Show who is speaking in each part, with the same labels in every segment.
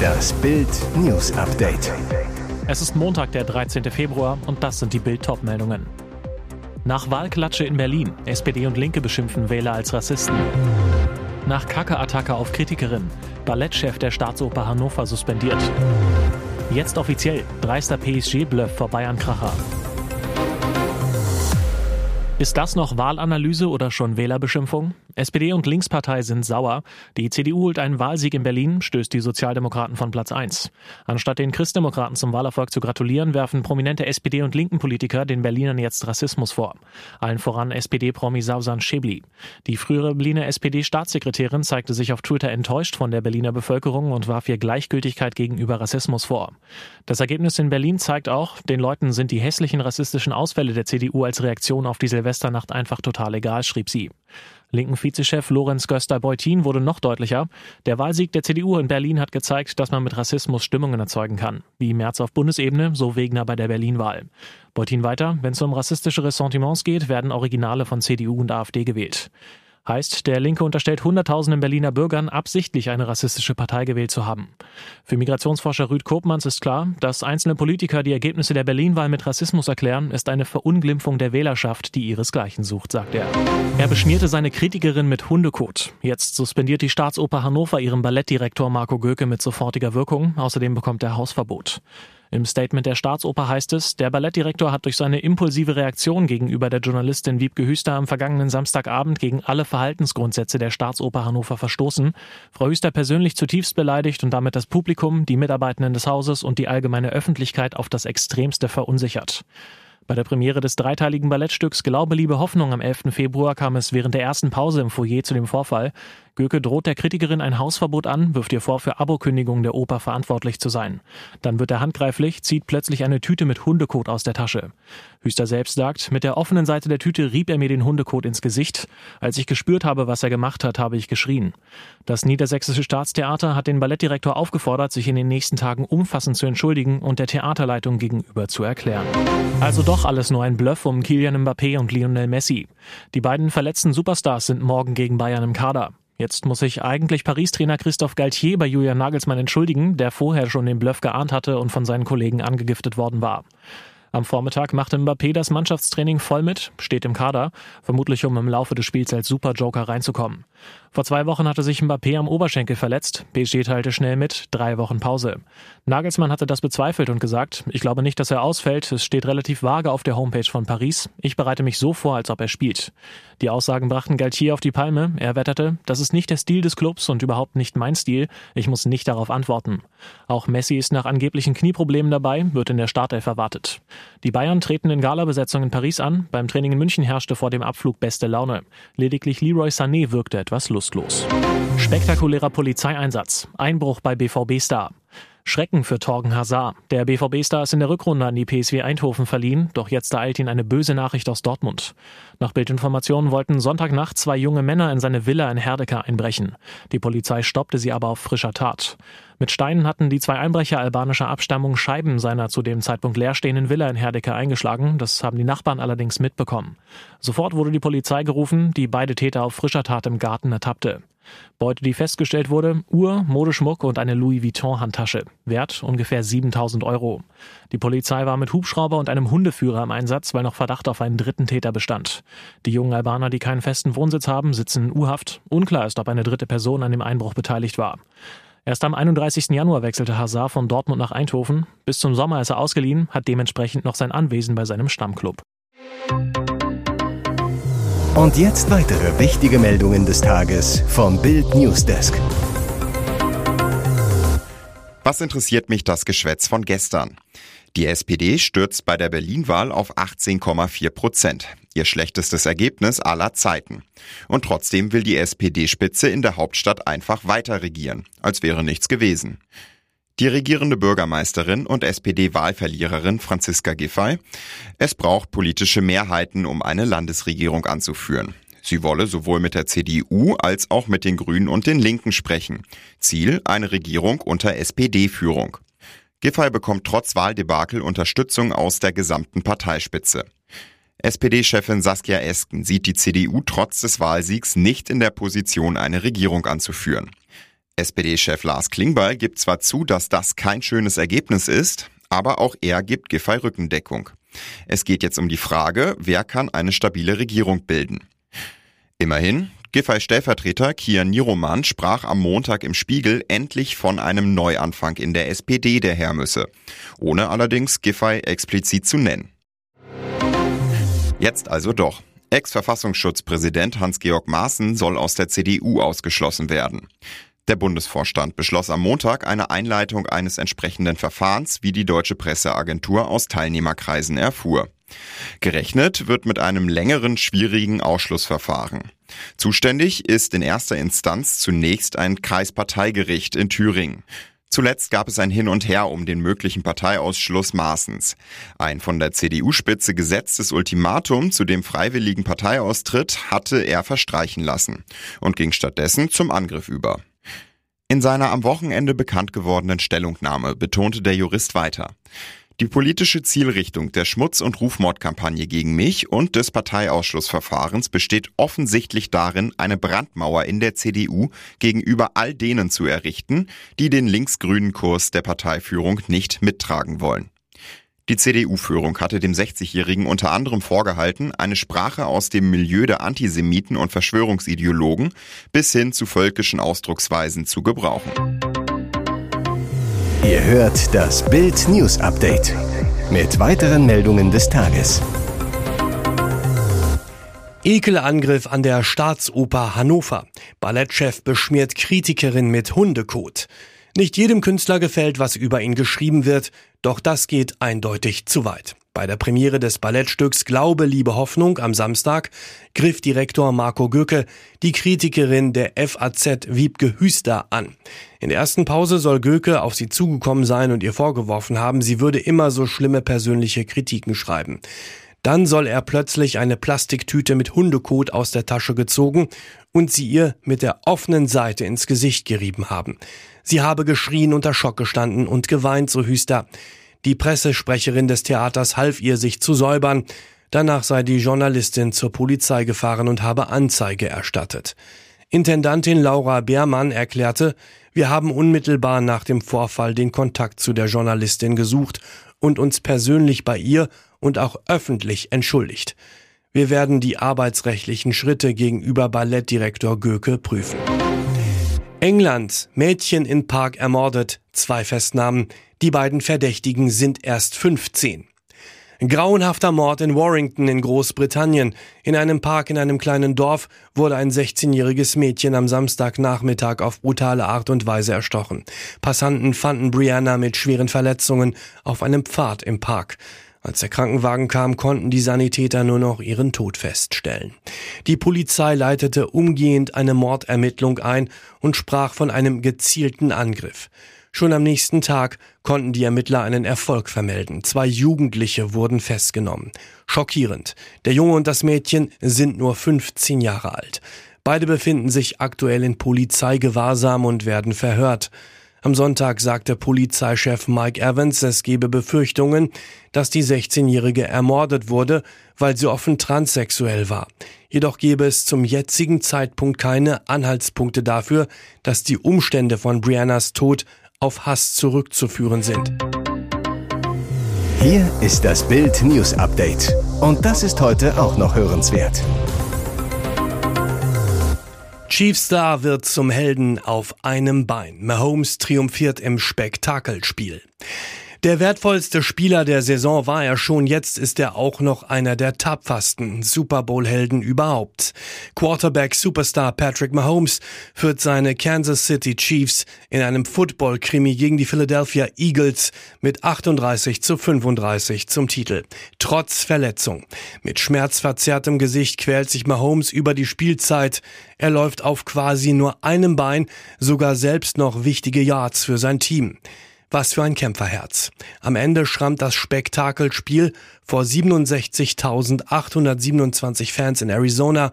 Speaker 1: Das Bild News Update.
Speaker 2: Es ist Montag, der 13. Februar und das sind die Bild meldungen Nach Wahlklatsche in Berlin. SPD und Linke beschimpfen Wähler als Rassisten. Nach Kacke-Attacke auf Kritikerin. Ballettchef der Staatsoper Hannover suspendiert. Jetzt offiziell. Dreister PSG-Bluff vor Bayern-Kracher. Ist das noch Wahlanalyse oder schon Wählerbeschimpfung? SPD und Linkspartei sind sauer. Die CDU holt einen Wahlsieg in Berlin, stößt die Sozialdemokraten von Platz 1. Anstatt den Christdemokraten zum Wahlerfolg zu gratulieren, werfen prominente SPD- und Linken-Politiker den Berlinern jetzt Rassismus vor. Allen voran SPD-Promi Sausan Schäbli. Die frühere Berliner SPD-Staatssekretärin zeigte sich auf Twitter enttäuscht von der Berliner Bevölkerung und warf ihr Gleichgültigkeit gegenüber Rassismus vor. Das Ergebnis in Berlin zeigt auch, den Leuten sind die hässlichen rassistischen Ausfälle der CDU als Reaktion auf die Silvesternacht einfach total egal, schrieb sie. Linken Vizechef Lorenz Göster-Beutin wurde noch deutlicher. Der Wahlsieg der CDU in Berlin hat gezeigt, dass man mit Rassismus Stimmungen erzeugen kann. Wie März auf Bundesebene, so Wegner bei der Berlin-Wahl. Beutin weiter, wenn es um rassistische Ressentiments geht, werden Originale von CDU und AfD gewählt. Heißt, der Linke unterstellt Hunderttausenden Berliner Bürgern, absichtlich eine rassistische Partei gewählt zu haben. Für Migrationsforscher Rüd Kopmanns ist klar, dass einzelne Politiker die Ergebnisse der Berlin-Wahl mit Rassismus erklären, ist eine Verunglimpfung der Wählerschaft, die ihresgleichen sucht, sagt er. Er beschmierte seine Kritikerin mit Hundekot. Jetzt suspendiert die Staatsoper Hannover ihren Ballettdirektor Marco Göke mit sofortiger Wirkung. Außerdem bekommt er Hausverbot. Im Statement der Staatsoper heißt es, der Ballettdirektor hat durch seine impulsive Reaktion gegenüber der Journalistin Wiebke Hüster am vergangenen Samstagabend gegen alle Verhaltensgrundsätze der Staatsoper Hannover verstoßen. Frau Hüster persönlich zutiefst beleidigt und damit das Publikum, die Mitarbeitenden des Hauses und die allgemeine Öffentlichkeit auf das Extremste verunsichert. Bei der Premiere des dreiteiligen Ballettstücks Glaube, Liebe, Hoffnung am 11. Februar kam es während der ersten Pause im Foyer zu dem Vorfall. Göke droht der Kritikerin ein Hausverbot an, wirft ihr vor, für Abokündigung der Oper verantwortlich zu sein. Dann wird er handgreiflich, zieht plötzlich eine Tüte mit Hundekot aus der Tasche. Hüster selbst sagt, mit der offenen Seite der Tüte rieb er mir den Hundekot ins Gesicht. Als ich gespürt habe, was er gemacht hat, habe ich geschrien. Das Niedersächsische Staatstheater hat den Ballettdirektor aufgefordert, sich in den nächsten Tagen umfassend zu entschuldigen und der Theaterleitung gegenüber zu erklären. Also doch alles nur ein Bluff um Kilian Mbappé und Lionel Messi. Die beiden verletzten Superstars sind morgen gegen Bayern im Kader. Jetzt muss sich eigentlich Paris-Trainer Christophe Galtier bei Julian Nagelsmann entschuldigen, der vorher schon den Bluff geahnt hatte und von seinen Kollegen angegiftet worden war. Am Vormittag machte Mbappé das Mannschaftstraining voll mit, steht im Kader, vermutlich um im Laufe des Spiels als Superjoker reinzukommen. Vor zwei Wochen hatte sich Mbappé am Oberschenkel verletzt. PSG teilte schnell mit, drei Wochen Pause. Nagelsmann hatte das bezweifelt und gesagt, ich glaube nicht, dass er ausfällt. Es steht relativ vage auf der Homepage von Paris. Ich bereite mich so vor, als ob er spielt. Die Aussagen brachten Galtier auf die Palme. Er wetterte, das ist nicht der Stil des Clubs und überhaupt nicht mein Stil. Ich muss nicht darauf antworten. Auch Messi ist nach angeblichen Knieproblemen dabei, wird in der Startelf erwartet. Die Bayern treten in Galabesetzung in Paris an. Beim Training in München herrschte vor dem Abflug beste Laune. Lediglich Leroy Sané wirkte etwas lustlos. Spektakulärer Polizeieinsatz. Einbruch bei BVB-Star. Schrecken für Torgen Hazard. Der BVB-Star ist in der Rückrunde an die PSW Eindhoven verliehen, doch jetzt ereilt ihn eine böse Nachricht aus Dortmund. Nach Bildinformationen wollten Sonntagnacht zwei junge Männer in seine Villa in Herdecke einbrechen. Die Polizei stoppte sie aber auf frischer Tat. Mit Steinen hatten die zwei Einbrecher albanischer Abstammung Scheiben seiner zu dem Zeitpunkt leerstehenden Villa in Herdecke eingeschlagen. Das haben die Nachbarn allerdings mitbekommen. Sofort wurde die Polizei gerufen, die beide Täter auf frischer Tat im Garten ertappte. Beute, die festgestellt wurde, Uhr, Modeschmuck und eine Louis Vuitton-Handtasche. Wert ungefähr 7000 Euro. Die Polizei war mit Hubschrauber und einem Hundeführer im Einsatz, weil noch Verdacht auf einen dritten Täter bestand. Die jungen Albaner, die keinen festen Wohnsitz haben, sitzen in U-Haft. Unklar ist, ob eine dritte Person an dem Einbruch beteiligt war. Erst am 31. Januar wechselte Hazard von Dortmund nach Eindhoven. Bis zum Sommer ist er ausgeliehen, hat dementsprechend noch sein Anwesen bei seinem Stammclub.
Speaker 1: Und jetzt weitere wichtige Meldungen des Tages vom Bild Newsdesk.
Speaker 3: Was interessiert mich das Geschwätz von gestern? Die SPD stürzt bei der Berlin-Wahl auf 18,4 Prozent. Ihr schlechtestes Ergebnis aller Zeiten. Und trotzdem will die SPD-Spitze in der Hauptstadt einfach weiter regieren, als wäre nichts gewesen. Die regierende Bürgermeisterin und SPD-Wahlverliererin Franziska Giffey. Es braucht politische Mehrheiten, um eine Landesregierung anzuführen. Sie wolle sowohl mit der CDU als auch mit den Grünen und den Linken sprechen. Ziel eine Regierung unter SPD-Führung. Giffey bekommt trotz Wahldebakel Unterstützung aus der gesamten Parteispitze. SPD-Chefin Saskia Esken sieht die CDU trotz des Wahlsiegs nicht in der Position, eine Regierung anzuführen. SPD-Chef Lars Klingbeil gibt zwar zu, dass das kein schönes Ergebnis ist, aber auch er gibt Giffey Rückendeckung. Es geht jetzt um die Frage, wer kann eine stabile Regierung bilden. Immerhin, Giffey-Stellvertreter Kian Niroman sprach am Montag im Spiegel endlich von einem Neuanfang in der SPD, der her müsse, ohne allerdings Giffey explizit zu nennen. Jetzt also doch. Ex-Verfassungsschutzpräsident Hans-Georg Maaßen soll aus der CDU ausgeschlossen werden. Der Bundesvorstand beschloss am Montag eine Einleitung eines entsprechenden Verfahrens, wie die deutsche Presseagentur aus Teilnehmerkreisen erfuhr. Gerechnet wird mit einem längeren, schwierigen Ausschlussverfahren. Zuständig ist in erster Instanz zunächst ein Kreisparteigericht in Thüringen. Zuletzt gab es ein Hin und Her um den möglichen Parteiausschluss Maaßens. Ein von der CDU-Spitze gesetztes Ultimatum zu dem freiwilligen Parteiaustritt hatte er verstreichen lassen und ging stattdessen zum Angriff über. In seiner am Wochenende bekannt gewordenen Stellungnahme betonte der Jurist weiter. Die politische Zielrichtung der Schmutz- und Rufmordkampagne gegen mich und des Parteiausschlussverfahrens besteht offensichtlich darin, eine Brandmauer in der CDU gegenüber all denen zu errichten, die den linksgrünen Kurs der Parteiführung nicht mittragen wollen. Die CDU-Führung hatte dem 60-Jährigen unter anderem vorgehalten, eine Sprache aus dem Milieu der Antisemiten und Verschwörungsideologen bis hin zu völkischen Ausdrucksweisen zu gebrauchen.
Speaker 1: Ihr hört das Bild News Update mit weiteren Meldungen des Tages.
Speaker 4: Ekelangriff an der Staatsoper Hannover. Ballettchef beschmiert Kritikerin mit Hundekot. Nicht jedem Künstler gefällt, was über ihn geschrieben wird, doch das geht eindeutig zu weit. Bei der Premiere des Ballettstücks Glaube, Liebe, Hoffnung am Samstag griff Direktor Marco Göcke die Kritikerin der FAZ Wiebke Hüster an. In der ersten Pause soll Göcke auf sie zugekommen sein und ihr vorgeworfen haben, sie würde immer so schlimme persönliche Kritiken schreiben. Dann soll er plötzlich eine Plastiktüte mit Hundekot aus der Tasche gezogen und sie ihr mit der offenen Seite ins Gesicht gerieben haben. Sie habe geschrien, unter Schock gestanden und geweint, so Hüster. Die Pressesprecherin des Theaters half ihr, sich zu säubern. Danach sei die Journalistin zur Polizei gefahren und habe Anzeige erstattet. Intendantin Laura Beermann erklärte, wir haben unmittelbar nach dem Vorfall den Kontakt zu der Journalistin gesucht und uns persönlich bei ihr und auch öffentlich entschuldigt. Wir werden die arbeitsrechtlichen Schritte gegenüber Ballettdirektor Göke prüfen. England, Mädchen in Park ermordet, zwei Festnahmen. Die beiden Verdächtigen sind erst 15. Grauenhafter Mord in Warrington in Großbritannien. In einem Park in einem kleinen Dorf wurde ein 16-jähriges Mädchen am Samstagnachmittag auf brutale Art und Weise erstochen. Passanten fanden Brianna mit schweren Verletzungen auf einem Pfad im Park. Als der Krankenwagen kam, konnten die Sanitäter nur noch ihren Tod feststellen. Die Polizei leitete umgehend eine Mordermittlung ein und sprach von einem gezielten Angriff. Schon am nächsten Tag konnten die Ermittler einen Erfolg vermelden. Zwei Jugendliche wurden festgenommen. Schockierend. Der Junge und das Mädchen sind nur 15 Jahre alt. Beide befinden sich aktuell in Polizeigewahrsam und werden verhört. Am Sonntag sagte Polizeichef Mike Evans, es gebe Befürchtungen, dass die 16-Jährige ermordet wurde, weil sie offen transsexuell war. Jedoch gebe es zum jetzigen Zeitpunkt keine Anhaltspunkte dafür, dass die Umstände von Briannas Tod auf Hass zurückzuführen sind.
Speaker 1: Hier ist das Bild News Update. Und das ist heute auch noch hörenswert.
Speaker 4: Chiefstar wird zum Helden auf einem Bein. Mahomes triumphiert im Spektakelspiel. Der wertvollste Spieler der Saison war er schon, jetzt ist er auch noch einer der tapfersten Super Bowl-Helden überhaupt. Quarterback-Superstar Patrick Mahomes führt seine Kansas City Chiefs in einem Football-Krimi gegen die Philadelphia Eagles mit 38 zu 35 zum Titel. Trotz Verletzung. Mit schmerzverzerrtem Gesicht quält sich Mahomes über die Spielzeit. Er läuft auf quasi nur einem Bein, sogar selbst noch wichtige Yards für sein Team. Was für ein Kämpferherz. Am Ende schrammt das Spektakelspiel vor 67.827 Fans in Arizona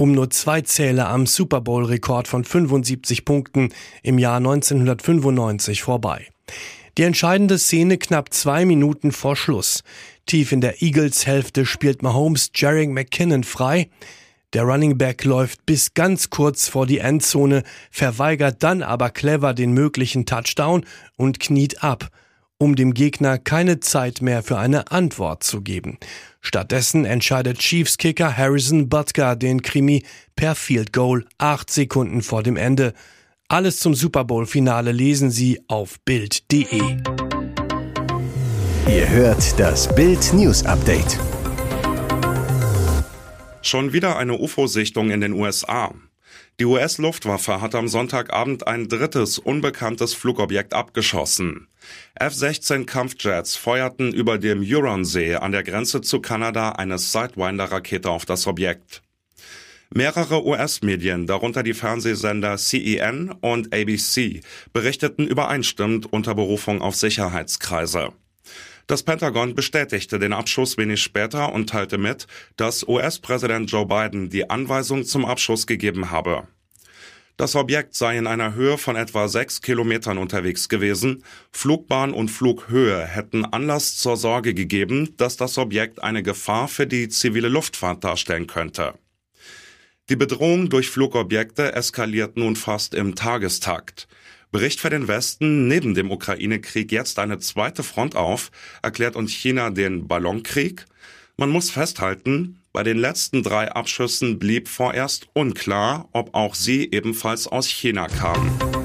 Speaker 4: um nur zwei Zähle am Super Bowl-Rekord von 75 Punkten im Jahr 1995 vorbei. Die entscheidende Szene knapp zwei Minuten vor Schluss. Tief in der Eagles-Hälfte spielt Mahomes Jerry McKinnon frei. Der Running Back läuft bis ganz kurz vor die Endzone, verweigert dann aber clever den möglichen Touchdown und kniet ab, um dem Gegner keine Zeit mehr für eine Antwort zu geben. Stattdessen entscheidet Chiefs Kicker Harrison Butker den Krimi per Field Goal acht Sekunden vor dem Ende. Alles zum Super Bowl Finale lesen Sie auf Bild.de.
Speaker 1: Ihr hört das Bild News Update.
Speaker 5: Schon wieder eine UFO-Sichtung in den USA. Die US-Luftwaffe hat am Sonntagabend ein drittes unbekanntes Flugobjekt abgeschossen. F-16 Kampfjets feuerten über dem Huronsee an der Grenze zu Kanada eine Sidewinder-Rakete auf das Objekt. Mehrere US-Medien, darunter die Fernsehsender CEN und ABC, berichteten übereinstimmend unter Berufung auf Sicherheitskreise. Das Pentagon bestätigte den Abschuss wenig später und teilte mit, dass US-Präsident Joe Biden die Anweisung zum Abschuss gegeben habe. Das Objekt sei in einer Höhe von etwa sechs Kilometern unterwegs gewesen. Flugbahn und Flughöhe hätten Anlass zur Sorge gegeben, dass das Objekt eine Gefahr für die zivile Luftfahrt darstellen könnte. Die Bedrohung durch Flugobjekte eskaliert nun fast im Tagestakt. Bricht für den Westen neben dem Ukraine-Krieg jetzt eine zweite Front auf, erklärt uns China den Ballonkrieg. Man muss festhalten, bei den letzten drei Abschüssen blieb vorerst unklar, ob auch sie ebenfalls aus China kamen.